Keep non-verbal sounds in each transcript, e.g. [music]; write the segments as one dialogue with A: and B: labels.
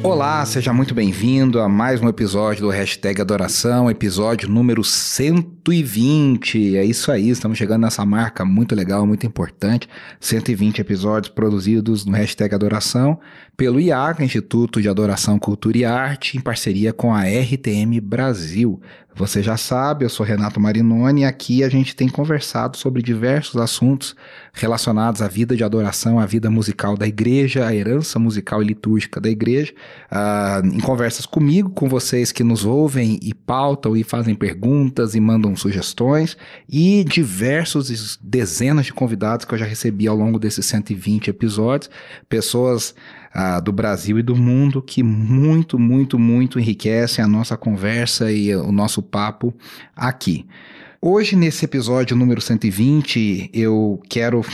A: Olá, seja muito bem-vindo a mais um episódio do Hashtag Adoração, episódio número 120. É isso aí, estamos chegando nessa marca muito legal, muito importante. 120 episódios produzidos no Hashtag Adoração pelo IACA, Instituto de Adoração, Cultura e Arte, em parceria com a RTM Brasil. Você já sabe, eu sou Renato Marinoni e aqui a gente tem conversado sobre diversos assuntos relacionados à vida de adoração, à vida musical da igreja, à herança musical e litúrgica da igreja, uh, em conversas comigo, com vocês que nos ouvem e pautam e fazem perguntas e mandam sugestões, e diversos dezenas de convidados que eu já recebi ao longo desses 120 episódios, pessoas uh, do Brasil e do mundo que muito, muito, muito enriquecem a nossa conversa e o nosso papo aqui. Hoje, nesse episódio número 120, eu quero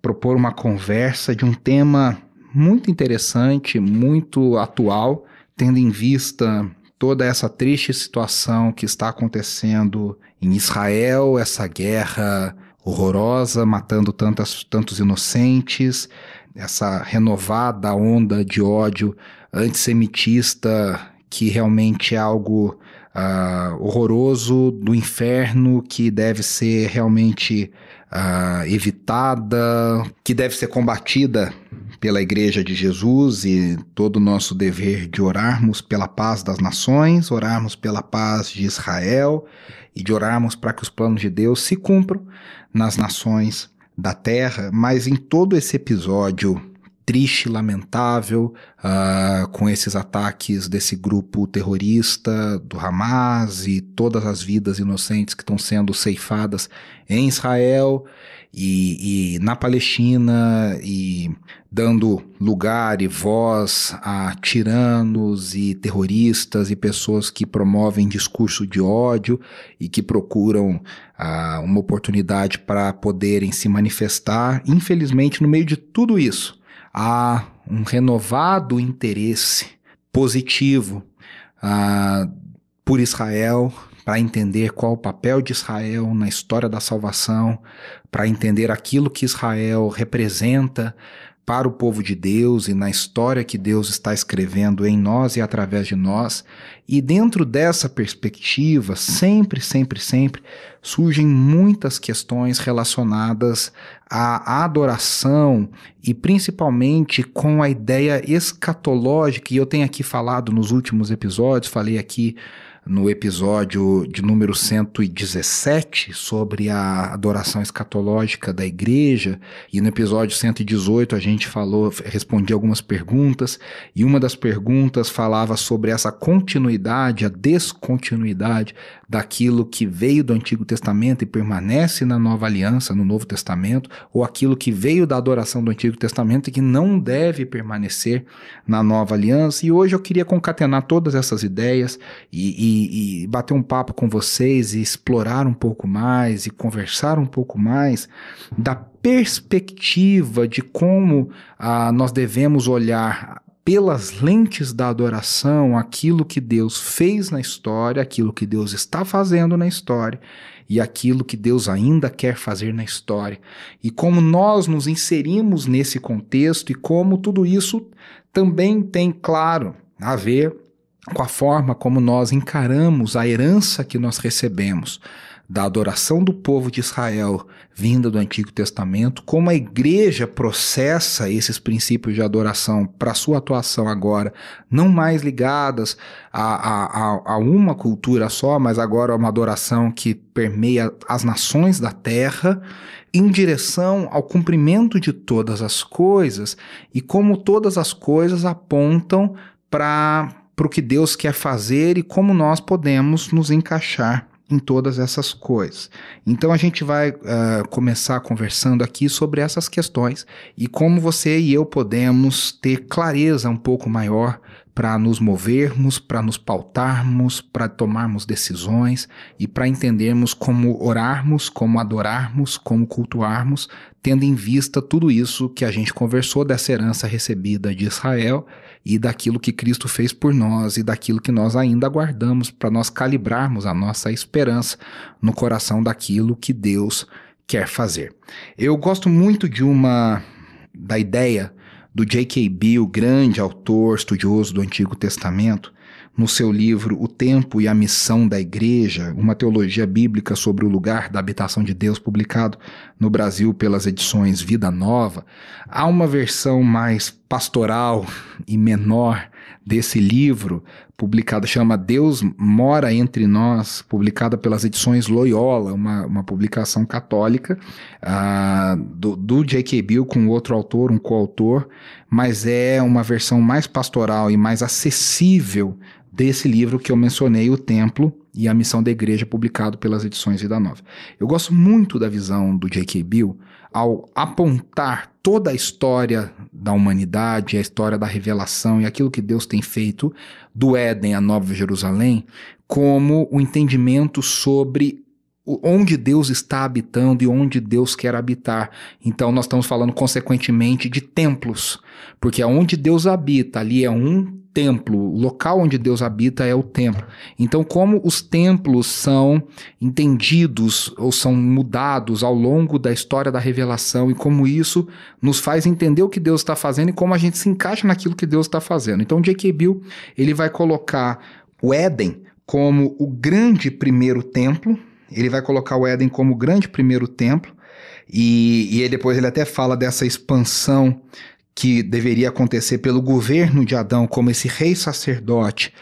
A: propor uma conversa de um tema muito interessante, muito atual, tendo em vista toda essa triste situação que está acontecendo em Israel, essa guerra horrorosa, matando tantas, tantos inocentes, essa renovada onda de ódio antissemitista que realmente é algo uh, horroroso do inferno que deve ser realmente uh, evitada, que deve ser combatida pela Igreja de Jesus e todo o nosso dever de orarmos pela paz das nações, orarmos pela paz de Israel e de orarmos para que os planos de Deus se cumpram nas nações da Terra, mas em todo esse episódio triste, lamentável, uh, com esses ataques desse grupo terrorista do Hamas e todas as vidas inocentes que estão sendo ceifadas em Israel e, e, na Palestina e dando lugar e voz a tiranos e terroristas e pessoas que promovem discurso de ódio e que procuram ah, uma oportunidade para poderem se manifestar. Infelizmente, no meio de tudo isso, há um renovado interesse positivo ah, por Israel, para entender qual o papel de Israel na história da salvação, para entender aquilo que Israel representa para o povo de Deus e na história que Deus está escrevendo em nós e através de nós. E dentro dessa perspectiva, sempre, sempre, sempre surgem muitas questões relacionadas à adoração e principalmente com a ideia escatológica, e eu tenho aqui falado nos últimos episódios, falei aqui no episódio de número 117 sobre a adoração escatológica da igreja. E no episódio 118 a gente falou, respondi algumas perguntas. E uma das perguntas falava sobre essa continuidade, a descontinuidade daquilo que veio do Antigo Testamento e permanece na Nova Aliança, no Novo Testamento, ou aquilo que veio da adoração do Antigo Testamento e que não deve permanecer na Nova Aliança. E hoje eu queria concatenar todas essas ideias e, e e, bater um papo com vocês e explorar um pouco mais e conversar um pouco mais da perspectiva de como ah, nós devemos olhar pelas lentes da adoração aquilo que Deus fez na história, aquilo que Deus está fazendo na história e aquilo que Deus ainda quer fazer na história. E como nós nos inserimos nesse contexto e como tudo isso também tem, claro, a ver com a forma como nós encaramos a herança que nós recebemos da adoração do povo de Israel vinda do Antigo Testamento, como a igreja processa esses princípios de adoração para sua atuação agora, não mais ligadas a, a, a, uma cultura só, mas agora a uma adoração que permeia as nações da terra, em direção ao cumprimento de todas as coisas e como todas as coisas apontam para para o que Deus quer fazer e como nós podemos nos encaixar em todas essas coisas. Então a gente vai uh, começar conversando aqui sobre essas questões e como você e eu podemos ter clareza um pouco maior para nos movermos, para nos pautarmos, para tomarmos decisões e para entendermos como orarmos, como adorarmos, como cultuarmos, tendo em vista tudo isso que a gente conversou dessa herança recebida de Israel e daquilo que Cristo fez por nós e daquilo que nós ainda aguardamos para nós calibrarmos a nossa esperança no coração daquilo que Deus quer fazer. Eu gosto muito de uma da ideia do J.K. Bill, grande autor estudioso do Antigo Testamento, no seu livro O Tempo e a Missão da Igreja, uma teologia bíblica sobre o lugar da habitação de Deus, publicado no Brasil pelas edições Vida Nova, há uma versão mais pastoral e menor desse livro, publicada, chama Deus Mora Entre Nós, publicada pelas edições Loyola, uma, uma publicação católica uh, do, do J.K. Bill com outro autor, um coautor, mas é uma versão mais pastoral e mais acessível desse livro que eu mencionei, O Templo e a Missão da Igreja, publicado pelas edições Vida Nova. Eu gosto muito da visão do J.K. Bill ao apontar toda a história da humanidade, a história da revelação e aquilo que Deus tem feito do Éden à Nova Jerusalém, como o entendimento sobre onde Deus está habitando e onde Deus quer habitar. Então nós estamos falando consequentemente de templos, porque aonde Deus habita ali é um templo, o local onde Deus habita é o templo. Então, como os templos são entendidos ou são mudados ao longo da história da revelação e como isso nos faz entender o que Deus está fazendo e como a gente se encaixa naquilo que Deus está fazendo. Então, J.K. Bill ele vai colocar o Éden como o grande primeiro templo. Ele vai colocar o Éden como o grande primeiro templo. E, e depois ele até fala dessa expansão que deveria acontecer pelo governo de Adão como esse rei sacerdote,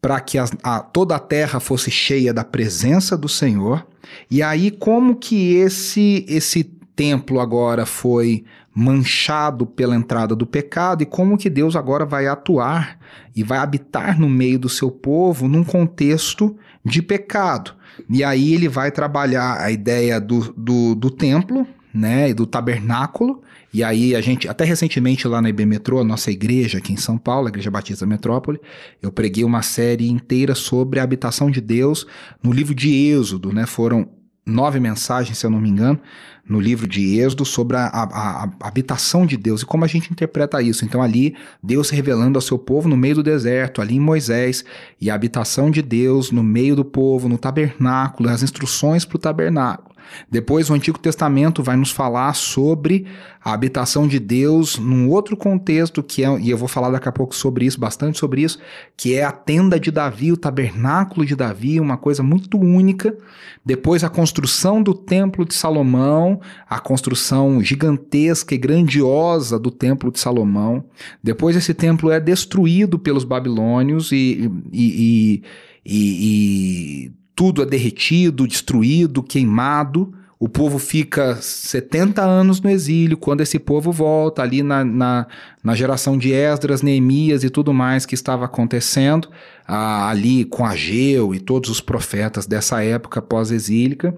A: para que a, a, toda a terra fosse cheia da presença do Senhor. E aí como que esse esse templo agora foi manchado pela entrada do pecado e como que Deus agora vai atuar e vai habitar no meio do seu povo num contexto de pecado. E aí ele vai trabalhar a ideia do, do, do templo, né, e do tabernáculo, e aí a gente, até recentemente lá na IB Metrô, a nossa igreja aqui em São Paulo, a Igreja Batista Metrópole, eu preguei uma série inteira sobre a habitação de Deus no livro de Êxodo, né? Foram nove mensagens, se eu não me engano, no livro de Êxodo sobre a, a, a, habitação de Deus e como a gente interpreta isso. Então, ali, Deus revelando ao seu povo no meio do deserto, ali em Moisés, e a habitação de Deus no meio do povo, no tabernáculo, as instruções para o tabernáculo. Depois, o Antigo Testamento vai nos falar sobre a habitação de Deus num outro contexto, que é, e eu vou falar daqui a pouco sobre isso, bastante sobre isso, que é a tenda de Davi, o tabernáculo de Davi, uma coisa muito única. Depois, a construção do Templo de Salomão, a construção gigantesca e grandiosa do Templo de Salomão. Depois, esse templo é destruído pelos babilônios e, e, e, e tudo é derretido, destruído, queimado. O povo fica 70 anos no exílio. Quando esse povo volta, ali na, na, na geração de Esdras, Neemias e tudo mais que estava acontecendo, ah, ali com Ageu e todos os profetas dessa época pós-exílica,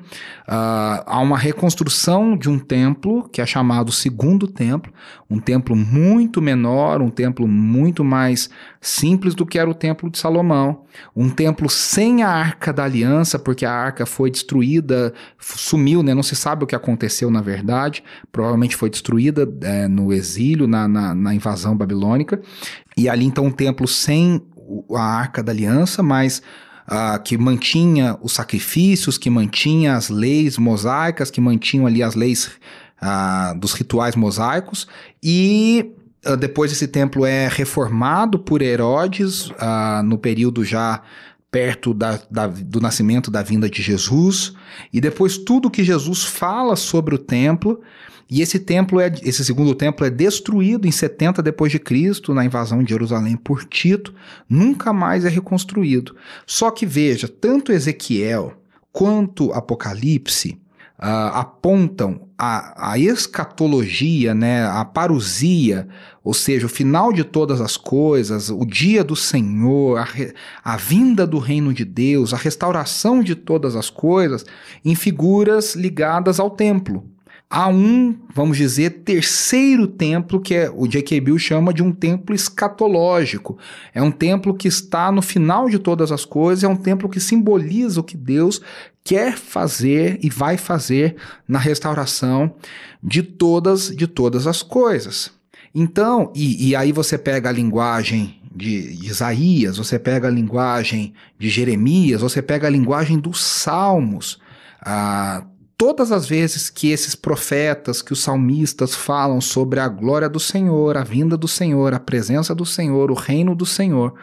A: ah, há uma reconstrução de um templo que é chamado Segundo Templo, um templo muito menor, um templo muito mais simples do que era o Templo de Salomão, um templo sem a Arca da Aliança, porque a Arca foi destruída, sumiu, né? não se sabe o que aconteceu na verdade, provavelmente foi destruída é, no exílio, na, na, na invasão babilônica, e ali então um templo sem a Arca da Aliança, mas uh, que mantinha os sacrifícios, que mantinha as leis mosaicas, que mantinham ali as leis uh, dos rituais mosaicos, e uh, depois esse templo é reformado por Herodes no período já perto da, da, do nascimento da vinda de Jesus, e depois tudo que Jesus fala sobre o templo. E esse templo é esse segundo templo é destruído em 70 depois de Cristo na invasão de Jerusalém por Tito, nunca mais é reconstruído. Só que veja, tanto Ezequiel quanto Apocalipse Uh, apontam a, a, escatologia, né, a parousia, ou seja, o final de todas as coisas, o dia do Senhor, a, re, a vinda do reino de Deus, a restauração de todas as coisas, em figuras ligadas ao templo a um, vamos dizer, terceiro templo, que é o J.K. Bill chama de um templo escatológico. É um templo que está no final de todas as coisas, é um templo que simboliza o que Deus quer fazer e vai fazer na restauração de todas de todas as coisas. Então, e, e aí você pega a linguagem de, Isaías, você pega a linguagem de Jeremias, você pega a linguagem dos Salmos. Ah, todas as vezes que esses profetas, que os salmistas falam sobre a glória do Senhor, a vinda do Senhor, a presença do Senhor, o reino do Senhor,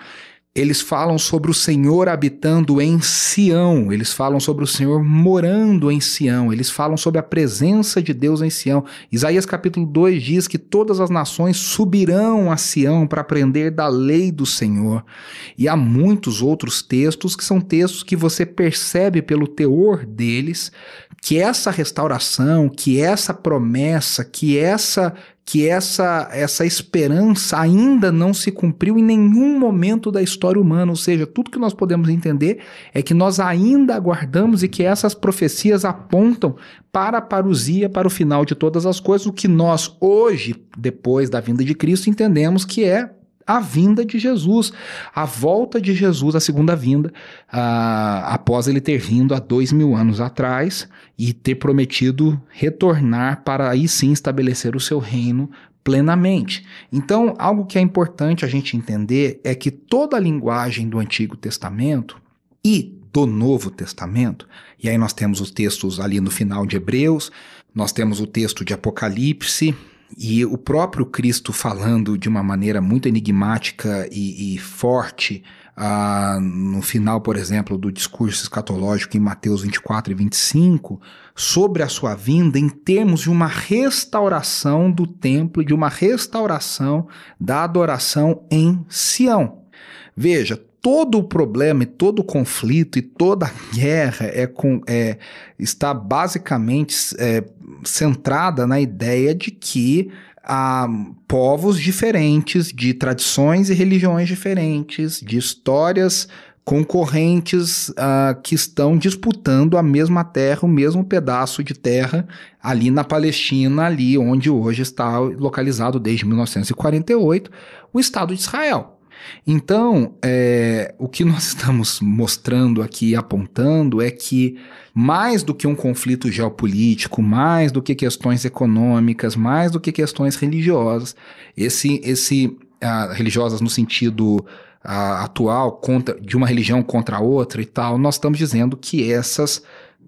A: eles falam sobre o Senhor habitando em Sião, eles falam sobre o Senhor morando em Sião, eles falam sobre a presença de Deus em Sião. Isaías capítulo 2 diz que todas as nações subirão a Sião para aprender da lei do Senhor. E há muitos outros textos que são textos que você percebe pelo teor deles que essa restauração, que essa promessa, que essa que essa essa esperança ainda não se cumpriu em nenhum momento da história humana, ou seja, tudo que nós podemos entender é que nós ainda aguardamos e que essas profecias apontam para a parousia, para o final de todas as coisas, o que nós hoje, depois da vinda de Cristo, entendemos que é a vinda de Jesus, a volta de Jesus, a segunda vinda, uh, após ele ter vindo há dois mil anos atrás e ter prometido retornar para aí sim estabelecer o seu reino plenamente. Então, algo que é importante a gente entender é que toda a linguagem do Antigo Testamento e do Novo Testamento, e aí nós temos os textos ali no final de Hebreus, nós temos o texto de Apocalipse, e o próprio Cristo falando de uma maneira muito enigmática e, e forte, ah, no final, por exemplo, do discurso escatológico em Mateus 24 e 25, sobre a sua vinda em termos de uma restauração do templo, de uma restauração da adoração em Sião. Veja, todo o problema e todo o conflito e toda a guerra é, com, é está basicamente é, centrada na ideia de que há povos diferentes, de tradições e religiões diferentes, de histórias concorrentes uh, que estão disputando a mesma terra, o mesmo pedaço de terra ali na Palestina, ali onde hoje está localizado desde 1948 o Estado de Israel. Então, é, o que nós [laughs] estamos mostrando aqui, apontando, é que mais do que um conflito geopolítico, mais do que questões econômicas, mais do que questões religiosas, esse, esse ah, religiosas no sentido ah, atual, contra, de uma religião contra a outra e tal, nós estamos dizendo que essas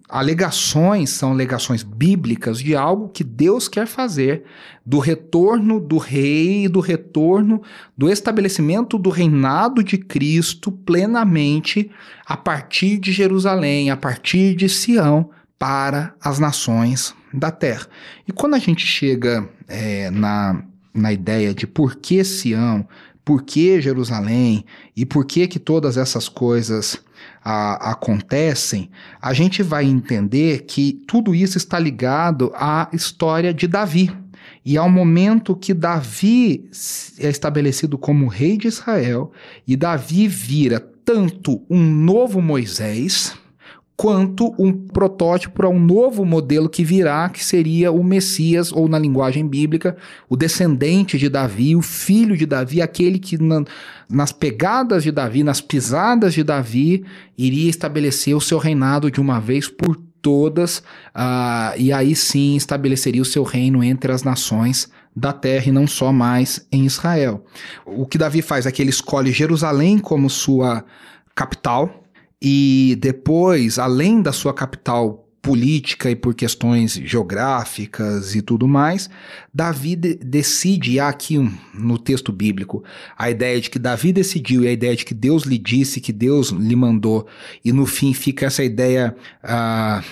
A: alegações são alegações bíblicas de algo que Deus quer fazer, do retorno do rei, do retorno do estabelecimento do reinado de Cristo plenamente a partir de Jerusalém, a partir de Sião, para as nações da terra. E quando a gente chega é, na, na ideia de por que Sião, por que Jerusalém e por que que todas essas coisas a, acontecem, a gente vai entender que tudo isso está ligado à história de Davi. E ao momento que Davi é estabelecido como rei de Israel, e Davi vira tanto um novo Moisés, quanto um protótipo para um novo modelo que virá, que seria o Messias, ou na linguagem bíblica, o descendente de Davi, o filho de Davi, aquele que na, nas pegadas de Davi, nas pisadas de Davi, iria estabelecer o seu reinado de uma vez por todas, uh, e aí sim estabeleceria o seu reino entre as nações da terra e não só mais em Israel. O que Davi faz é que ele escolhe Jerusalém como sua capital, e depois, além da sua capital política e por questões geográficas e tudo mais, Davi de decide, há aqui um, no texto bíblico, a ideia de que Davi decidiu e a ideia de que Deus lhe disse, que Deus lhe mandou, e no fim fica essa ideia, ah,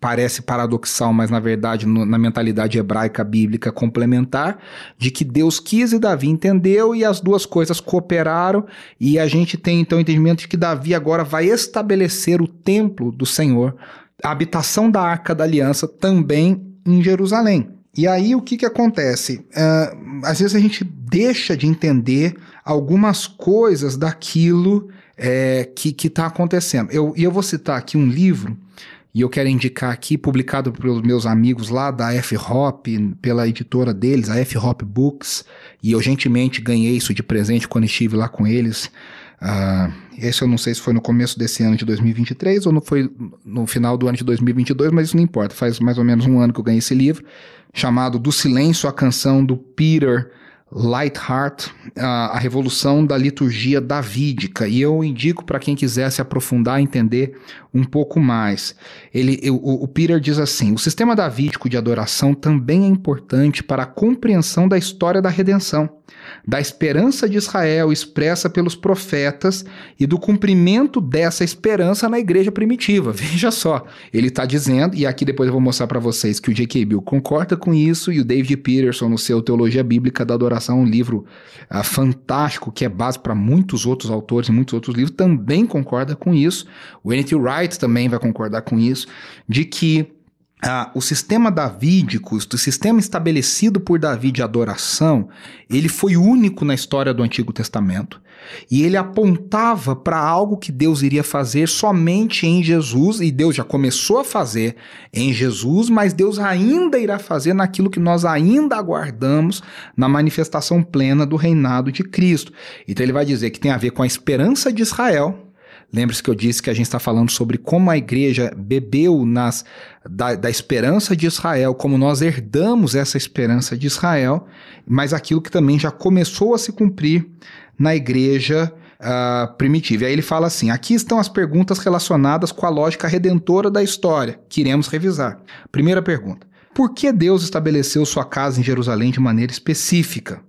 A: parece paradoxal, mas na verdade no, na mentalidade hebraica bíblica complementar, de que Deus quis e Davi entendeu e as duas coisas cooperaram e a gente tem então o entendimento de que Davi agora vai estabelecer o templo do Senhor a habitação da Arca da Aliança também em Jerusalém. E aí o que, que acontece? Uh, às vezes a gente deixa de entender algumas coisas daquilo é, que está acontecendo. Eu, e eu vou citar aqui um livro e eu quero indicar aqui, publicado pelos meus amigos lá da F-Hop, pela editora deles, a F-Hop Books, e eu gentilmente ganhei isso de presente quando estive lá com eles. Uh, esse eu não sei se foi no começo desse ano de 2023 ou não foi no final do ano de 2022, mas isso não importa. Faz mais ou menos um ano que eu ganhei esse livro, chamado Do Silêncio a Canção do Peter Lightheart, a, a revolução da liturgia davídica, e eu indico para quem quiser se aprofundar e entender um pouco mais. Ele, o, o Peter diz assim: o sistema davídico de adoração também é importante para a compreensão da história da redenção da esperança de Israel expressa pelos profetas e do cumprimento dessa esperança na igreja primitiva. [laughs] Veja só, ele está dizendo, e aqui depois eu vou mostrar para vocês que o J.K. Bill concorda com isso e o David Peterson, no seu Teologia Bíblica da Adoração, um livro uh, fantástico que é base para muitos outros autores e muitos outros livros, também concorda com isso. O N.T. Wright também vai concordar com isso, de que ah, o sistema davídico, o sistema estabelecido por Davi de adoração, ele foi único na história do Antigo Testamento. E ele apontava para algo que Deus iria fazer somente em Jesus, e Deus já começou a fazer em Jesus, mas Deus ainda irá fazer naquilo que nós ainda aguardamos na manifestação plena do reinado de Cristo. Então ele vai dizer que tem a ver com a esperança de Israel, Lembre-se que eu disse que a gente está falando sobre como a igreja bebeu nas, da, da, esperança de Israel, como nós herdamos essa esperança de Israel, mas aquilo que também já começou a se cumprir na igreja uh, primitiva. E aí ele fala assim: aqui estão as perguntas relacionadas com a lógica redentora da história, que iremos revisar. Primeira pergunta: por que Deus estabeleceu sua casa em Jerusalém de maneira específica?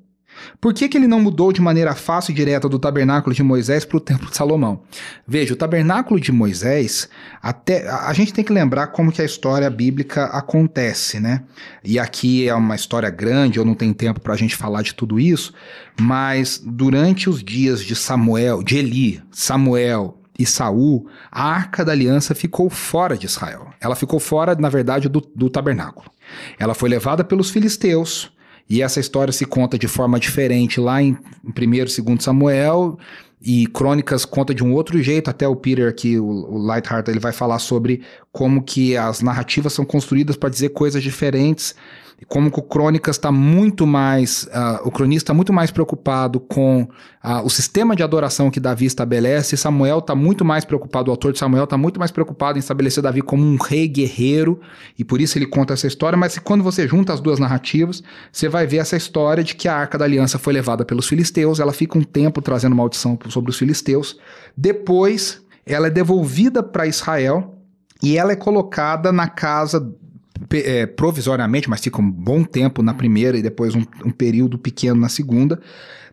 A: Por que, que ele não mudou de maneira fácil e direta do tabernáculo de Moisés para o templo de Salomão? Veja, o tabernáculo de Moisés, até a gente tem que lembrar como que a história bíblica acontece, né? E aqui é uma história grande, eu não tenho tempo para a gente falar de tudo isso, mas durante os dias de Samuel, de Eli, Samuel e Saul, a arca da aliança ficou fora de Israel. Ela ficou fora, na verdade, do, do tabernáculo. Ela foi levada pelos filisteus e essa história se conta de forma diferente lá em 1 e 2 Samuel, e Crônicas conta de um outro jeito, até o Peter aqui, o, o Lightheart, ele vai falar sobre como que as narrativas são construídas para dizer coisas diferentes como o Crônicas está muito mais, uh, o cronista está muito mais preocupado com uh, o sistema de adoração que Davi estabelece, Samuel está muito mais preocupado, o autor de Samuel está muito mais preocupado em estabelecer Davi como um rei guerreiro, e por isso ele conta essa história, mas quando você junta as duas narrativas, você vai ver essa história de que a Arca da Aliança foi levada pelos filisteus, ela fica um tempo trazendo maldição sobre os filisteus, depois ela é devolvida para Israel, e ela é colocada na casa é, provisoriamente, mas fica um bom tempo na primeira e depois um, um período pequeno na segunda,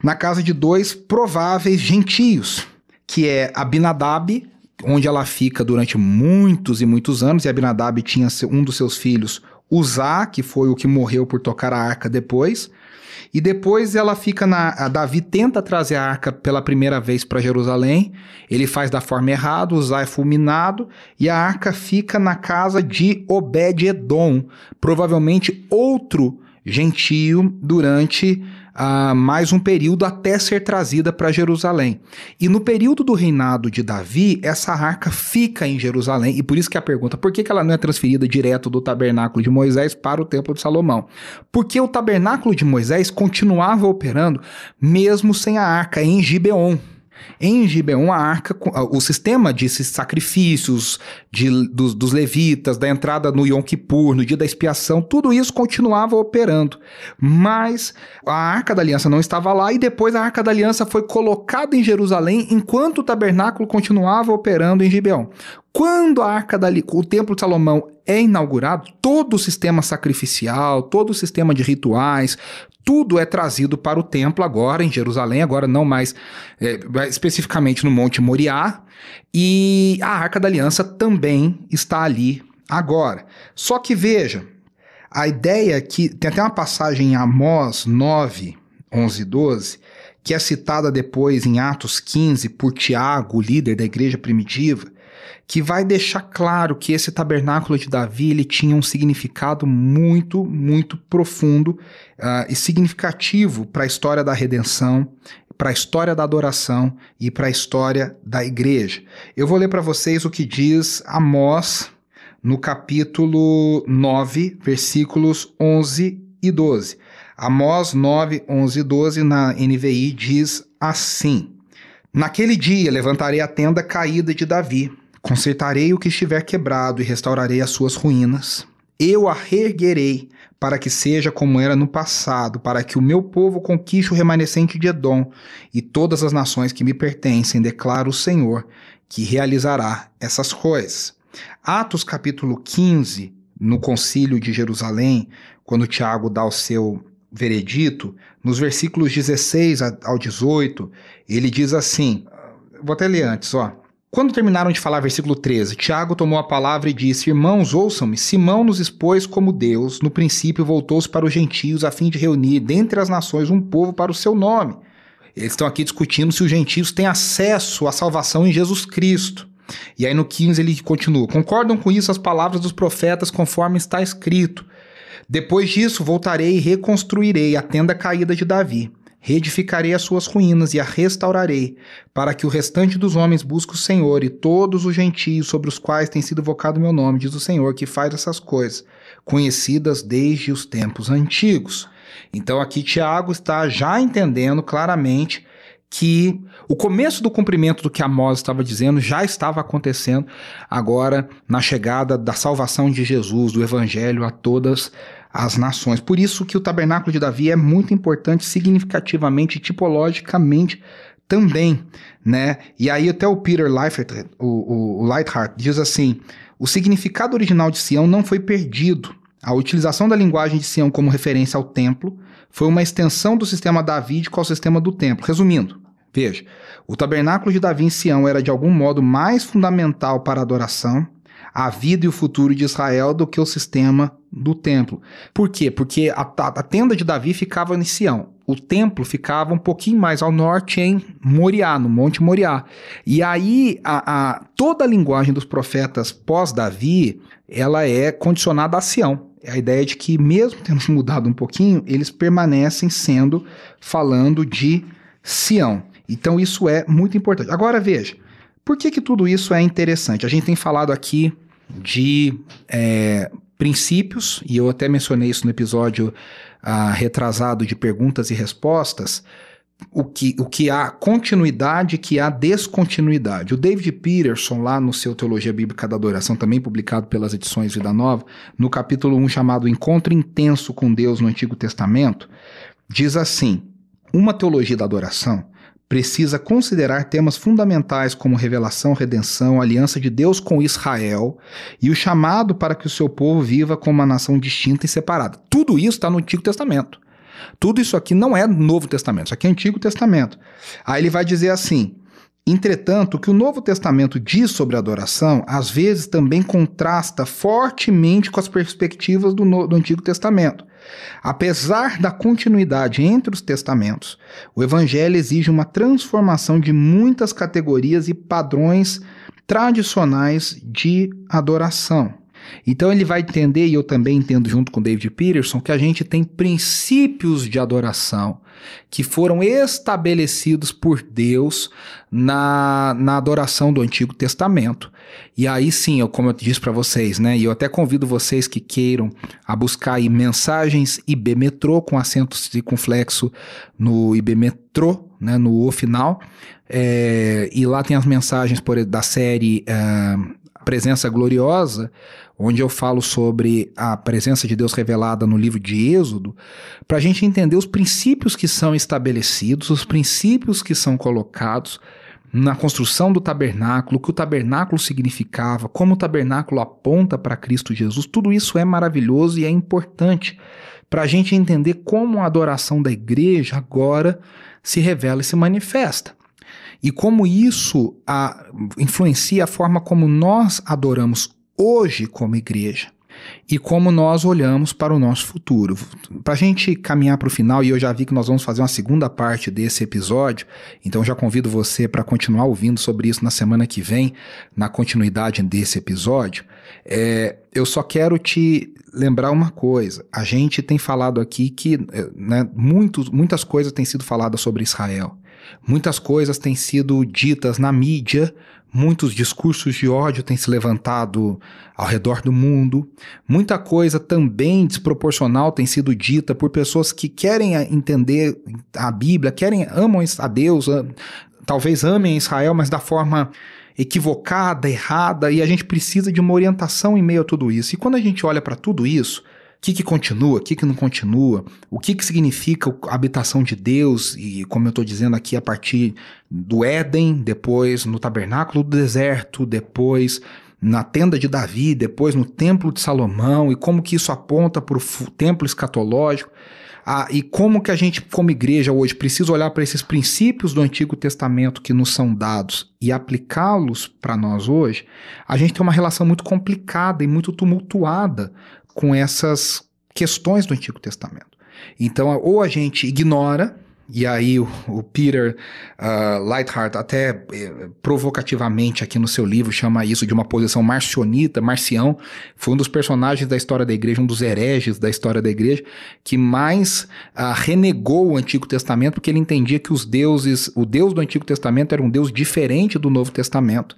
A: na casa de dois prováveis gentios, que é Abinadab, onde ela fica durante muitos e muitos anos, e Abinadab tinha um dos seus filhos, Uzá, que foi o que morreu por tocar a arca depois, e depois ela fica na. Davi tenta trazer a arca pela primeira vez para Jerusalém. Ele faz da forma errada, Uzá é fulminado. E a arca fica na casa de Obed-Edom, provavelmente outro gentio durante uh, mais um período até ser trazida para Jerusalém. E no período do reinado de Davi, essa arca fica em Jerusalém, e por isso que a pergunta, por que, que ela não é transferida direto do tabernáculo de Moisés para o templo de Salomão? Porque o tabernáculo de Moisés continuava operando mesmo sem a arca em Gibeon. Em Gibeon, a arca, o sistema de sacrifícios de, dos, dos, levitas, da entrada no Yom Kippur, no dia da expiação, tudo isso continuava operando. Mas a arca da aliança não estava lá e depois a arca da aliança foi colocada em Jerusalém enquanto o tabernáculo continuava operando em Gibeon. Quando a arca da o templo de Salomão é inaugurado, todo o sistema sacrificial, todo o sistema de rituais, tudo é trazido para o templo agora em Jerusalém, agora não mais é, especificamente no Monte Moriá, e a Arca da Aliança também está ali agora. Só que veja, a ideia é que tem até uma passagem em Amós 9, 11 e 12, que é citada depois em Atos 15 por Tiago, líder da igreja primitiva, que vai deixar claro que esse tabernáculo de Davi ele tinha um significado muito, muito profundo uh, e significativo para a história da redenção, para a história da adoração e para a história da igreja. Eu vou ler para vocês o que diz Amós no capítulo 9, versículos 11 e 12. Amós 9, 11 e 12 na NVI diz assim: Naquele dia levantarei a tenda caída de Davi, consertarei o que estiver quebrado e restaurarei as suas ruínas. Eu a reerguerei para que seja como era no passado, para que o meu povo conquiste o remanescente de Edom e todas as nações que me pertencem, declara o Senhor, que realizará essas coisas. Atos capítulo 15, no concílio de Jerusalém, quando Tiago dá o seu veredito, nos versículos 16 ao 18, ele diz assim: vou até ler antes, ó. Quando terminaram de falar, versículo 13, Tiago tomou a palavra e disse: Irmãos, ouçam-me. Simão nos expôs como Deus, no princípio voltou-se para os gentios a fim de reunir dentre as nações um povo para o seu nome. Eles estão aqui discutindo se os gentios têm acesso à salvação em Jesus Cristo. E aí no 15 ele continua: Concordam com isso as palavras dos profetas conforme está escrito. Depois disso, voltarei e reconstruirei a tenda caída de Davi. Reedificarei as suas ruínas e a restaurarei, para que o restante dos homens busque o Senhor e todos os gentios sobre os quais tem sido invocado meu nome, diz o Senhor, que faz essas coisas, conhecidas desde os tempos antigos. Então aqui Tiago está já entendendo claramente que o começo do cumprimento do que Amós estava dizendo já estava acontecendo agora na chegada da salvação de Jesus, do evangelho a todas as nações. Por isso que o tabernáculo de Davi é muito importante significativamente, tipologicamente também, né? E aí até o Peter Leifert, o, o Lightheart, diz assim, o significado original de Sião não foi perdido. A utilização da linguagem de Sião como referência ao templo foi uma extensão do sistema davídico ao sistema do templo. Resumindo, veja, o tabernáculo de Davi em Sião era de algum modo mais fundamental para a adoração, a vida e o futuro de Israel do que o sistema do templo. Por quê? Porque a, a, tenda de Davi ficava em Sião. O templo ficava um pouquinho mais ao norte em Moriá, no Monte Moriá. E aí a, a toda a linguagem dos profetas pós-Davi, ela é condicionada a Sião. É a ideia de que, mesmo tendo mudado um pouquinho, eles permanecem sendo falando de Sião. Então isso é muito importante. Agora veja, por que, que tudo isso é interessante? A gente tem falado aqui de é, princípios, e eu até mencionei isso no episódio ah, retrasado de perguntas e respostas, o que, o que há continuidade que há descontinuidade. O David Peterson, lá no seu Teologia Bíblica da Adoração, também publicado pelas edições Vida Nova, no capítulo 1 chamado Encontro Intenso com Deus no Antigo Testamento, diz assim: Uma teologia da adoração precisa considerar temas fundamentais como revelação, redenção, aliança de Deus com Israel e o chamado para que o seu povo viva como uma nação distinta e separada. Tudo isso está no Antigo Testamento. Tudo isso aqui não é Novo Testamento, isso aqui é Antigo Testamento. Aí ele vai dizer assim: Entretanto, o que o Novo Testamento diz sobre adoração, às vezes também contrasta fortemente com as perspectivas do, no, do Antigo Testamento. Apesar da continuidade entre os testamentos, o Evangelho exige uma transformação de muitas categorias e padrões tradicionais de adoração. Então ele vai entender, e eu também entendo junto com David Peterson, que a gente tem princípios de adoração que foram estabelecidos por Deus na, na adoração do Antigo Testamento. E aí sim, eu, como eu disse para vocês, né, e eu até convido vocês que queiram a buscar aí mensagens IB Metrô com acento circunflexo no IB Metrô, né, no O final. É, e lá tem as mensagens por, da série uh, Presença Gloriosa, onde eu falo sobre a presença de Deus revelada no livro de Êxodo, para a gente entender os princípios que são estabelecidos, os princípios que são colocados na construção do tabernáculo, o que o tabernáculo significava, como o tabernáculo aponta para Cristo Jesus, tudo isso é maravilhoso e é importante para a gente entender como a adoração da igreja agora se revela e se manifesta. E como isso a, influencia a forma como nós adoramos hoje como igreja e como nós olhamos para o nosso futuro. Para a gente caminhar para o final, e eu já vi que nós vamos fazer uma segunda parte desse episódio, então já convido você para continuar ouvindo sobre isso na semana que vem, na continuidade desse episódio. É, eu só quero te lembrar uma coisa: a gente tem falado aqui que né, muitos, muitas coisas têm sido faladas sobre Israel. Muitas coisas têm sido ditas na mídia, muitos discursos de ódio têm se levantado ao redor do mundo, muita coisa também desproporcional tem sido dita por pessoas que querem entender a Bíblia, querem amam a Deus, talvez amem Israel, mas da forma equivocada, errada, e a gente precisa de uma orientação em meio a tudo isso. E quando a gente olha para tudo isso, que, que continua, o que, que não continua, o que, que significa a habitação de Deus, e como eu estou dizendo aqui, a partir do Éden, depois no tabernáculo do deserto, depois na tenda de Davi, depois no templo de Salomão, e como que isso aponta para o templo escatológico. Ah, e como que a gente, como igreja hoje, precisa olhar para esses princípios do Antigo Testamento que nos são dados e aplicá-los para nós hoje, a gente tem uma relação muito complicada e muito tumultuada com essas questões do Antigo Testamento. Então, ou a gente ignora, e aí o, o Peter uh, Lightheart até eh, provocativamente aqui no seu livro chama isso de uma posição marcionita, marcião, foi um dos personagens da história da igreja, um dos hereges da história da igreja, que mais uh, renegou o Antigo Testamento porque ele entendia que os deuses, o Deus do Antigo Testamento era um Deus diferente do Novo Testamento.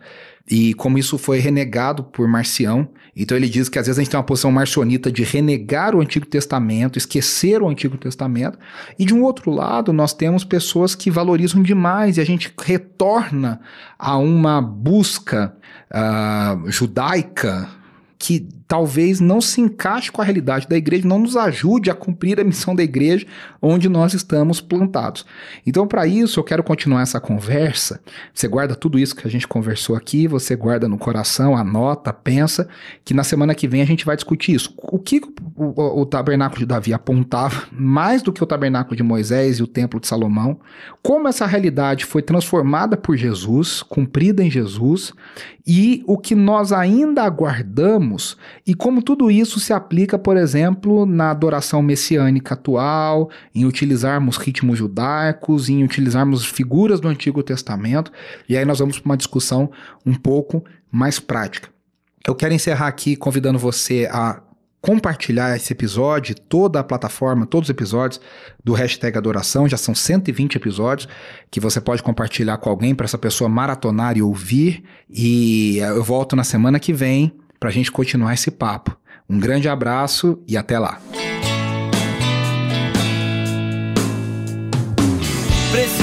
A: E como isso foi renegado por Marcião, então ele diz que às vezes a gente tem uma posição marcionita de renegar o Antigo Testamento, esquecer o Antigo Testamento, e de um outro lado nós temos pessoas que valorizam demais e a gente retorna a uma busca uh, judaica que talvez não se encaixe com a realidade da igreja, não nos ajude a cumprir a missão da igreja onde nós estamos plantados. Então, para isso, eu quero continuar essa conversa. Você guarda tudo isso que a gente conversou aqui, você guarda no coração, anota, pensa, que na semana que vem a gente vai discutir isso. O que o, o, o tabernáculo de Davi apontava, mais do que o tabernáculo de Moisés e o templo de Salomão, como essa realidade foi transformada por Jesus, cumprida em Jesus, e o que nós ainda aguardamos e como tudo isso se aplica, por exemplo, na adoração messiânica atual, em utilizarmos ritmos judaicos, em utilizarmos figuras do Antigo Testamento, e aí nós vamos para uma discussão um pouco mais prática. Eu quero encerrar aqui convidando você a compartilhar esse episódio, toda a plataforma, todos os episódios do hashtag Adoração, já são 120 episódios que você pode compartilhar com alguém para essa pessoa maratonar e ouvir. E eu volto na semana que vem para a gente continuar esse papo. Um grande abraço e até lá.
B: Preciso